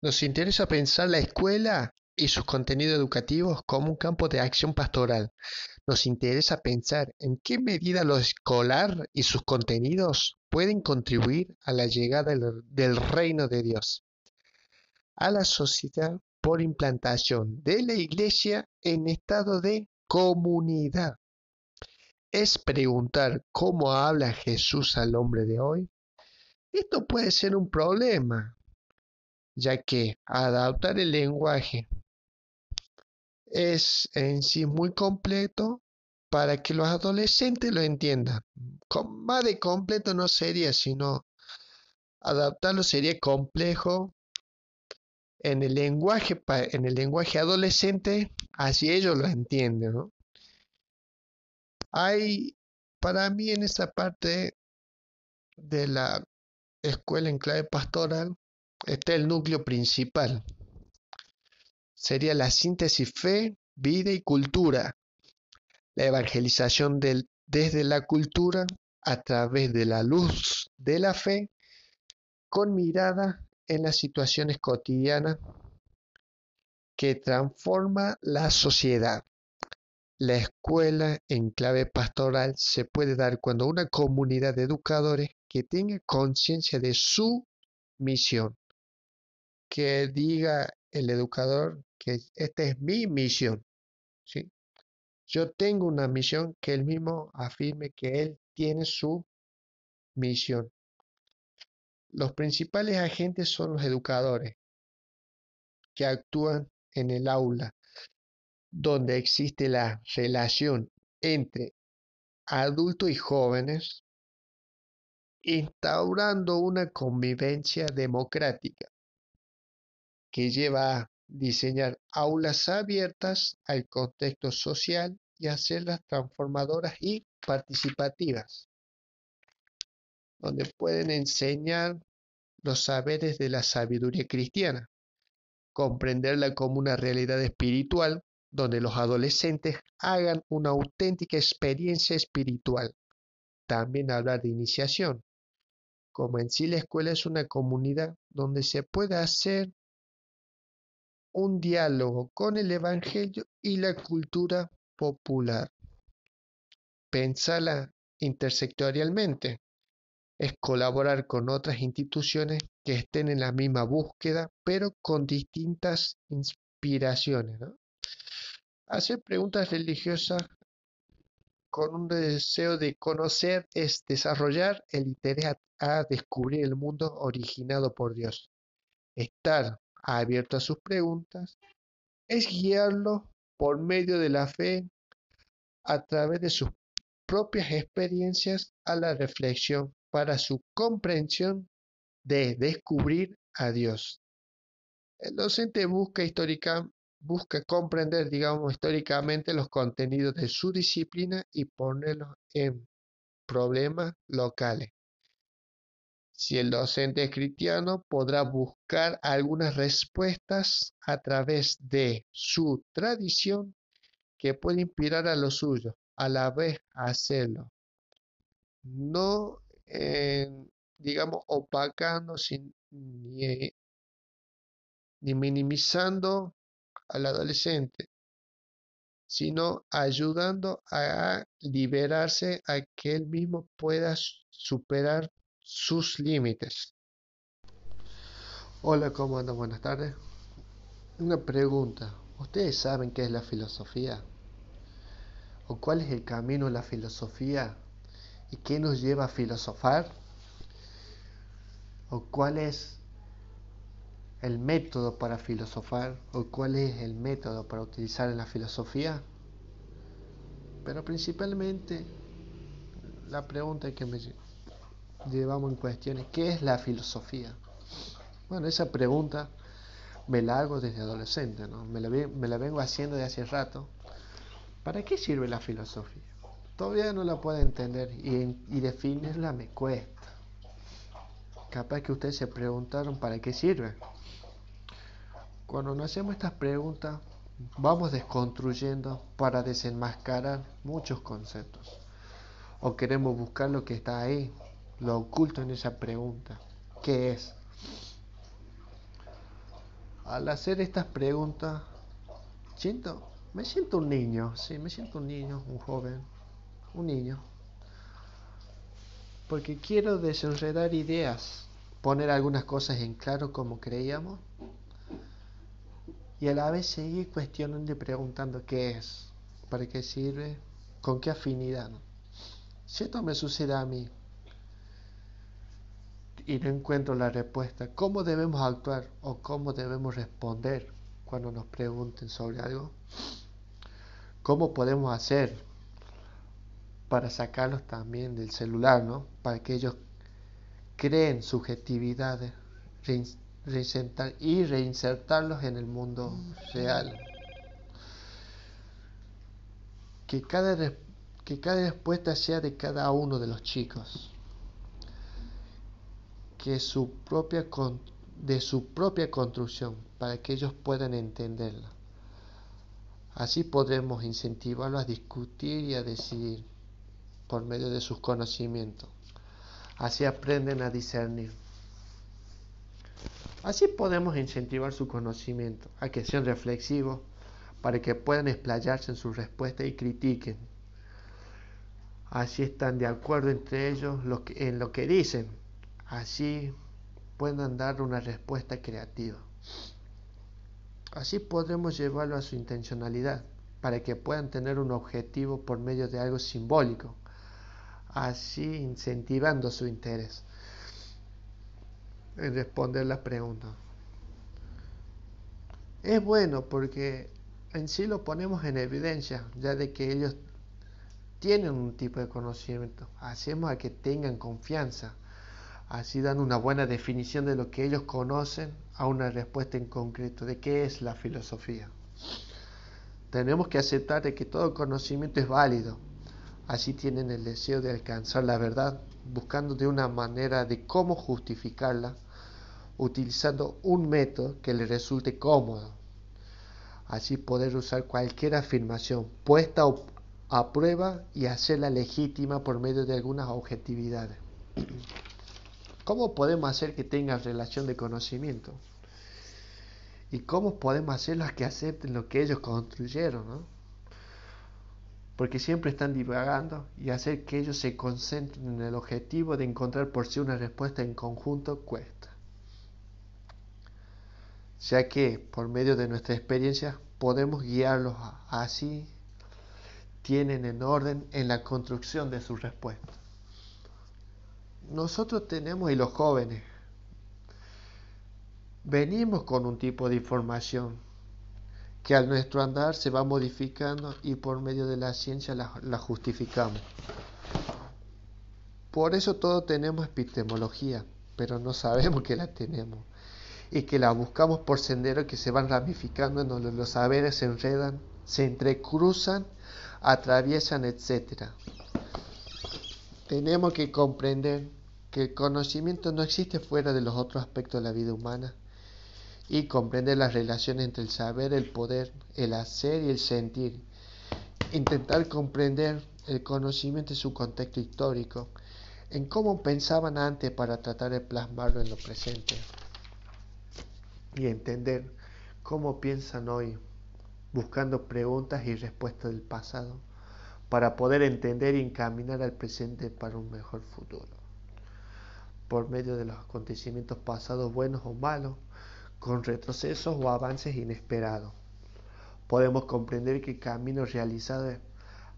Nos interesa pensar la escuela y sus contenidos educativos como un campo de acción pastoral. Nos interesa pensar en qué medida lo escolar y sus contenidos pueden contribuir a la llegada del reino de Dios a la sociedad por implantación de la iglesia en estado de comunidad. Es preguntar cómo habla Jesús al hombre de hoy. Esto puede ser un problema, ya que adaptar el lenguaje es en sí muy completo para que los adolescentes lo entiendan. Más de completo no sería, sino adaptarlo sería complejo en el lenguaje, en el lenguaje adolescente, así ellos lo entienden. Hay, para mí en esta parte de la escuela en clave pastoral, está el núcleo principal. Sería la síntesis fe, vida y cultura. La evangelización desde la cultura a través de la luz de la fe con mirada en las situaciones cotidianas que transforma la sociedad. La escuela en clave pastoral se puede dar cuando una comunidad de educadores que tenga conciencia de su misión, que diga el educador que esta es mi misión. ¿sí? Yo tengo una misión que él mismo afirme que él tiene su misión. Los principales agentes son los educadores, que actúan en el aula, donde existe la relación entre adultos y jóvenes, instaurando una convivencia democrática que lleva a diseñar aulas abiertas al contexto social y hacerlas transformadoras y participativas donde pueden enseñar los saberes de la sabiduría cristiana, comprenderla como una realidad espiritual, donde los adolescentes hagan una auténtica experiencia espiritual. También hablar de iniciación, como en sí la escuela es una comunidad donde se puede hacer un diálogo con el Evangelio y la cultura popular. Pensala intersectorialmente, es colaborar con otras instituciones que estén en la misma búsqueda, pero con distintas inspiraciones. Hacer preguntas religiosas con un deseo de conocer es desarrollar el interés a, descubrir el mundo originado por Dios. Estar abierto a sus preguntas es guiarlo por medio de la fe a través de sus propias experiencias a la reflexión para su comprensión de descubrir a Dios. El docente busca, busca comprender, digamos, históricamente los contenidos de su disciplina y ponerlos en problemas locales. Si el docente es cristiano, podrá buscar algunas respuestas a través de su tradición que puede inspirar a los suyos, a la vez hacerlo. No digamos, opacando ni minimizando al adolescente, sino ayudando a liberarse a que él mismo pueda superar sus límites. Hola, ¿cómo andan? Buenas tardes. Una pregunta. ¿Ustedes saben qué es la filosofía? ¿O cuál es el camino de la filosofía? ¿Y qué nos lleva a filosofar? ¿O cuál es el método para filosofar? ¿O cuál es el método para utilizar en la filosofía? Pero principalmente la pregunta que me llevamos en cuestión es ¿qué es la filosofía? Bueno, esa pregunta me la hago desde adolescente, ¿no? me, la, me la vengo haciendo de hace rato. ¿Para qué sirve la filosofía? Todavía no la puedo entender y, definirla me cuesta. Capaz que ustedes se preguntaron para qué sirve. Cuando nos hacemos estas preguntas, vamos desconstruyendo para desenmascarar muchos conceptos. O queremos buscar lo que está ahí, lo oculto en esa pregunta. ¿Qué es? al hacer estas preguntas, siento, me siento un niño, sí, me siento un niño, un joven, un niño. Porque quiero desenredar ideas, poner algunas cosas en claro como creíamos y a la vez seguir cuestionando y preguntando qué es, para qué sirve, con qué afinidad. Si me sucede a mí y no encuentro la respuesta, ¿cómo debemos actuar o cómo debemos responder cuando nos pregunten sobre algo? ¿Cómo podemos hacer para sacarlos también del celular, ¿no? Para que ellos creen subjetividades y reinsertarlos en el mundo real. Que cada, que cada respuesta sea de cada uno de los chicos. Que su propia de su propia construcción para que ellos puedan entenderla. Así podremos incentivarlos a discutir y a decidir por medio de sus conocimientos. Así aprenden a discernir. Así podemos incentivar su conocimiento, a que sean reflexivos, para que puedan explayarse en sus respuestas y critiquen. Así están de acuerdo entre ellos en lo que dicen. Así puedan dar una respuesta creativa. Así podremos llevarlo a su intencionalidad, para que puedan tener un objetivo por medio de algo simbólico, así incentivando su interés en responder las preguntas. Es bueno porque en sí lo ponemos en evidencia, ya de que ellos tienen un tipo de conocimiento. Hacemos a que tengan confianza. Así dan una buena definición de lo que ellos conocen a una respuesta en concreto de qué es la filosofía. Tenemos que aceptar de que todo conocimiento es válido, Así tienen el deseo de alcanzar la verdad, buscando de una manera de cómo justificarla, utilizando un método que les resulte cómodo. Así poder usar cualquier afirmación puesta a prueba y hacerla legítima por medio de algunas objetividades. ¿Cómo podemos hacer que tengan relación de conocimiento? ¿Y cómo podemos hacerlos que acepten lo que ellos construyeron? ¿no? porque siempre están divagando y hacer que ellos se concentren en el objetivo de encontrar por sí una respuesta en conjunto cuesta. Ya que por medio de nuestra experiencia podemos guiarlos así, tienen en orden en la construcción de su respuesta. Nosotros tenemos, y los jóvenes, venimos con un tipo de información que al nuestro andar se va modificando y por medio de la ciencia la, justificamos. Por eso todos tenemos epistemología, pero no sabemos que la tenemos y que la buscamos por senderos que se van ramificando en donde los saberes se enredan, se entrecruzan, atraviesan, etc. Tenemos que comprender que el conocimiento no existe fuera de los otros aspectos de la vida humana y comprender las relaciones entre el saber, el poder, el hacer y el sentir. Intentar comprender el conocimiento y su contexto histórico, en cómo pensaban antes para tratar de plasmarlo en lo presente. Y entender cómo piensan hoy, buscando preguntas y respuestas del pasado, para poder entender y encaminar al presente para un mejor futuro. Por medio de los acontecimientos pasados buenos o malos, con retrocesos o avances inesperados. Podemos comprender que el camino realizado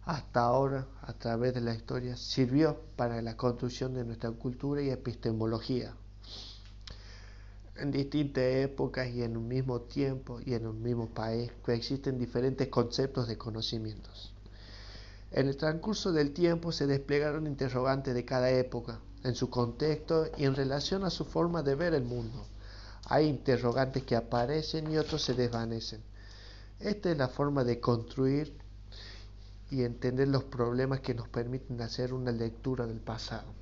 hasta ahora a través de la historia sirvió para la construcción de nuestra cultura y epistemología. En distintas épocas y en un mismo tiempo y en un mismo país coexisten diferentes conceptos de conocimientos. En el transcurso del tiempo se desplegaron interrogantes de cada época, en su contexto y en relación a su forma de ver el mundo hay interrogantes que aparecen y otros se desvanecen. Esta es la forma de construir y entender los problemas que nos permiten hacer una lectura del pasado.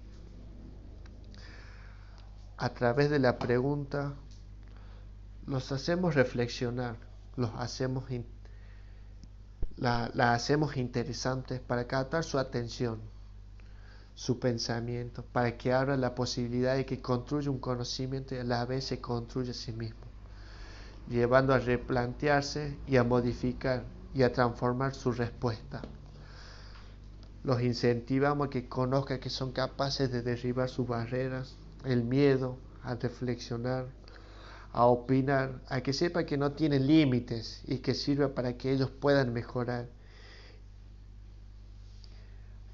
A través de la pregunta los hacemos reflexionar, los hacemos la, la hacemos interesantes para captar su atención su pensamiento, para que abra la posibilidad de que construya un conocimiento y a la vez se construya a sí mismo. llevando a replantearse y a modificar y a transformar su respuesta. Los incentivamos a que conozcan que son capaces de derribar sus barreras, el miedo, a reflexionar, a opinar, a que sepan que no tienen límites y que sirva para que ellos puedan mejorar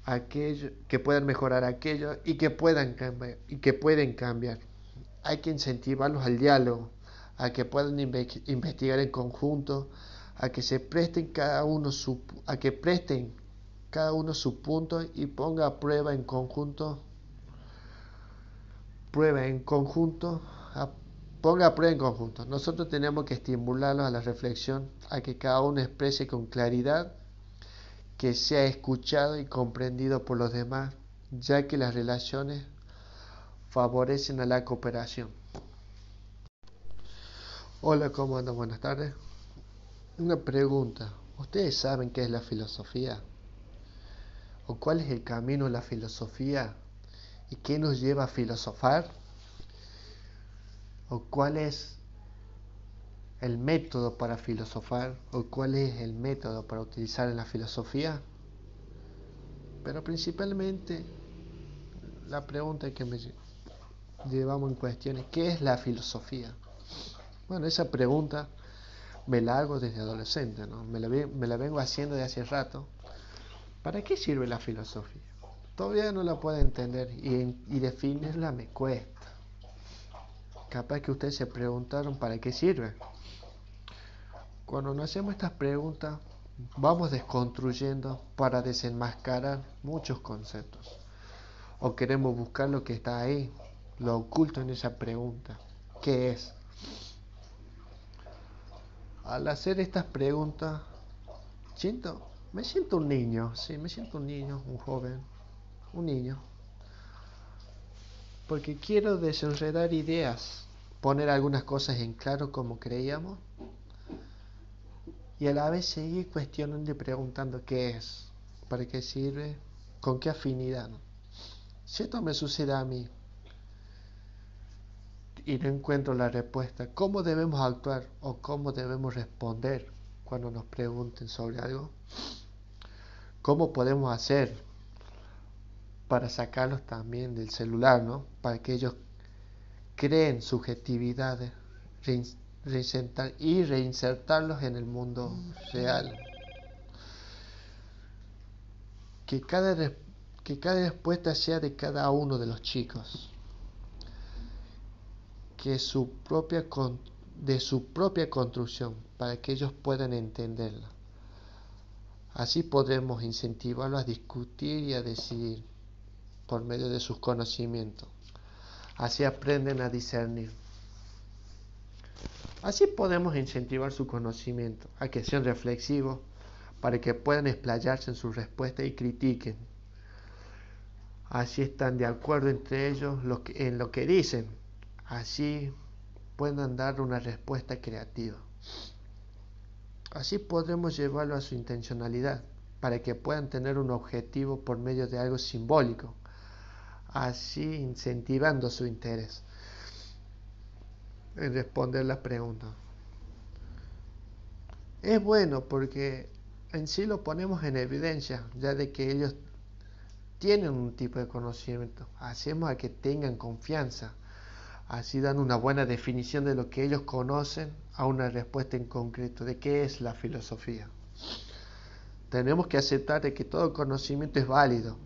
aquello, que puedan mejorar aquello y que puedan cambiar y que pueden cambiar. Hay que incentivarlos al diálogo, a que puedan investigar en conjunto, a que se presten cada uno su, a que presten cada uno su punto y ponga prueba en conjunto prueba en conjunto ponga a prueba en conjunto nosotros tenemos que estimularlos a la reflexión a que cada uno exprese con claridad que sea escuchado y comprendido por los demás ya que las relaciones favorecen a la cooperación hola cómo andan buenas tardes una pregunta. ¿Ustedes saben qué es la filosofía? ¿O cuál es el camino de la filosofía? ¿Y qué nos lleva a filosofar? ¿O cuál es el método para filosofar? ¿O cuál es el método para utilizar en la filosofía? Pero principalmente la pregunta que me llevamos en cuestión es ¿qué es la filosofía? Bueno, esa pregunta me la hago desde adolescente, ¿no? me, la, me la vengo haciendo de hace rato. ¿Para qué sirve la filosofía? Todavía no la puedo entender y, y definirla me cuesta. Capaz que ustedes se preguntaron para qué sirve. Cuando nos hacemos estas preguntas, vamos desconstruyendo para desenmascarar muchos conceptos. O queremos buscar lo que está ahí, lo oculto en esa pregunta. ¿Qué es? al hacer estas preguntas, siento, me siento un niño, sí, me siento un niño, un joven, un niño. Porque quiero desenredar ideas, poner algunas cosas en claro como creíamos, y a la vez seguir cuestionando y preguntando qué es, para qué sirve, con qué afinidad. Si esto me sucede a mí, y no encuentro la respuesta. ¿Cómo debemos actuar o cómo debemos responder cuando nos pregunten sobre algo? ¿Cómo podemos hacer para sacarlos también del celular, ¿no? Para que ellos creen subjetividades y reinsertarlos en el mundo real. Que cada, que cada respuesta sea de cada uno de los chicos que su propia de su propia construcción para que ellos puedan entenderla. Así podremos incentivarlos a discutir y a decidir por medio de sus conocimientos. Así aprenden a discernir. Así podemos incentivar su conocimiento, a que sean reflexivos, para que puedan explayarse en su respuesta y critiquen. Así están de acuerdo entre ellos en lo que dicen Así puedan dar una respuesta creativa. Así podremos llevarlo a su intencionalidad, para que puedan tener un objetivo por medio de algo simbólico, así incentivando su interés en responder las preguntas. Es bueno porque en sí lo ponemos en evidencia, ya de que ellos tienen un tipo de conocimiento. Hacemos a que tengan confianza Así dan una buena definición de lo que ellos conocen a una respuesta en concreto de qué es la filosofía. Tenemos que aceptar de que todo conocimiento es válido.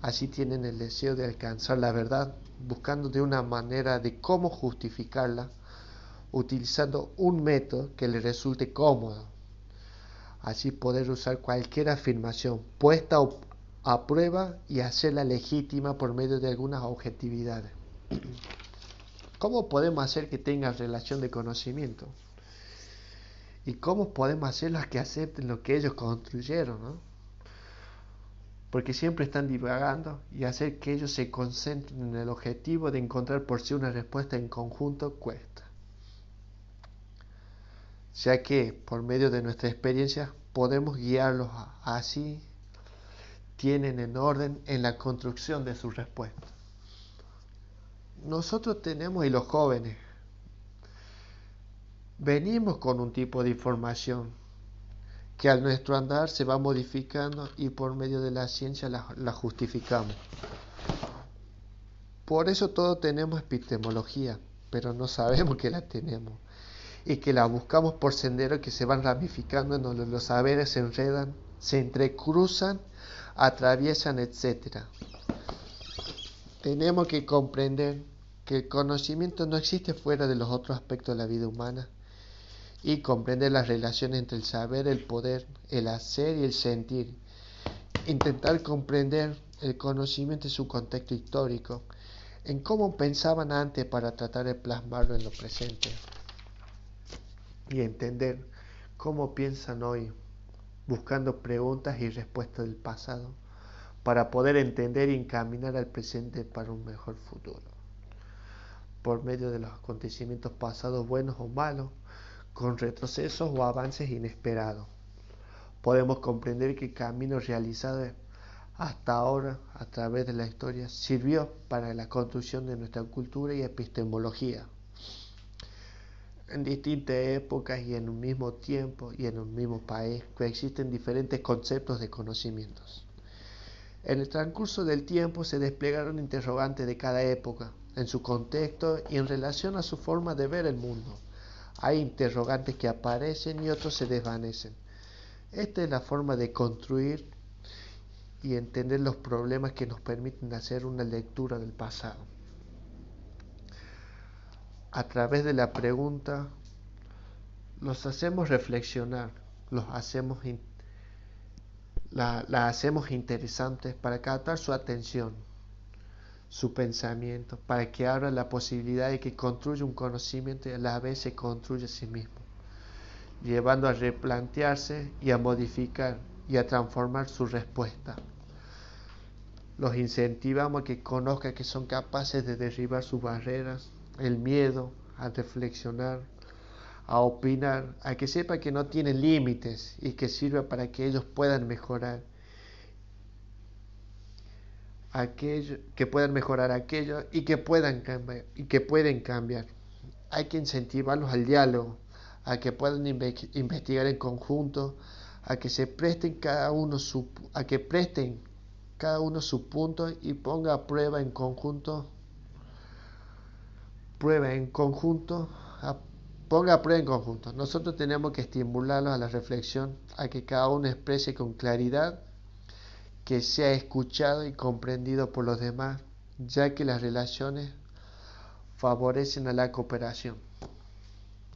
Así tienen el deseo de alcanzar la verdad, buscando de una manera de cómo justificarla, utilizando un método que les resulte cómodo. Así poder usar cualquier afirmación puesta a prueba y hacerla legítima por medio de algunas objetividades. ¿Cómo podemos hacer que tengan relación de conocimiento? ¿Y cómo podemos hacerlos que acepten lo que ellos construyeron? Porque siempre están divagando y hacer que ellos se concentren en el objetivo de encontrar por sí una respuesta en conjunto cuesta. Ya que por medio de nuestra experiencia podemos guiarlos así, tienen en orden en la construcción de su respuesta nosotros tenemos, y los jóvenes, venimos con un tipo de información que al nuestro andar se va modificando y por medio de la ciencia la, la justificamos. Por eso todos tenemos epistemología, pero no sabemos que la tenemos y que la buscamos por senderos que se van ramificando en donde los saberes se enredan, se entrecruzan, atraviesan, etc. Tenemos que comprender que el conocimiento no existe fuera de los otros aspectos de la vida humana y comprender las relaciones entre el saber, el poder, el hacer y el sentir. Intentar comprender el conocimiento y su contexto histórico, en cómo pensaban antes para tratar de plasmarlo en lo presente. Y entender cómo piensan hoy, buscando preguntas y respuestas del pasado, para poder entender y encaminar al presente para un mejor futuro. Por medio de los acontecimientos pasados buenos o malos, con retrocesos o avances inesperados. Podemos comprender que el camino realizado hasta ahora a través de la historia sirvió para la construcción de nuestra cultura y epistemología. En distintas épocas y en un mismo tiempo y en un mismo país coexisten diferentes conceptos de conocimientos. En el transcurso del tiempo se desplegaron interrogantes de cada época, en su contexto y en relación a su forma de ver el mundo. Hay interrogantes que aparecen y otros se desvanecen. Esta es la forma de construir y entender los problemas que nos permiten hacer una lectura del pasado. A través de la pregunta los hacemos reflexionar, los hacemos la, hacemos interesantes para captar su atención su pensamiento, para que abra la posibilidad de que construya un conocimiento y a la vez se construya a sí mismo, llevando a replantearse y a modificar y a transformar su respuesta. Los incentivamos a que conozcan que son capaces de derribar sus barreras, el miedo, a reflexionar, a opinar, a que sepan que no tienen límites y que sirva para que ellos puedan mejorar aquello, que puedan mejorar aquello y que puedan cambiar y que pueden cambiar. Hay que incentivarlos al diálogo, a que puedan investigar en conjunto, a que se presten cada uno su a que presten cada uno su punto y ponga a prueba en conjunto prueba en conjunto ponga a prueba en conjunto. Nosotros tenemos que estimularlos a la reflexión, a que cada uno exprese con claridad que sea escuchado y comprendido por los demás, ya que las relaciones favorecen a la cooperación.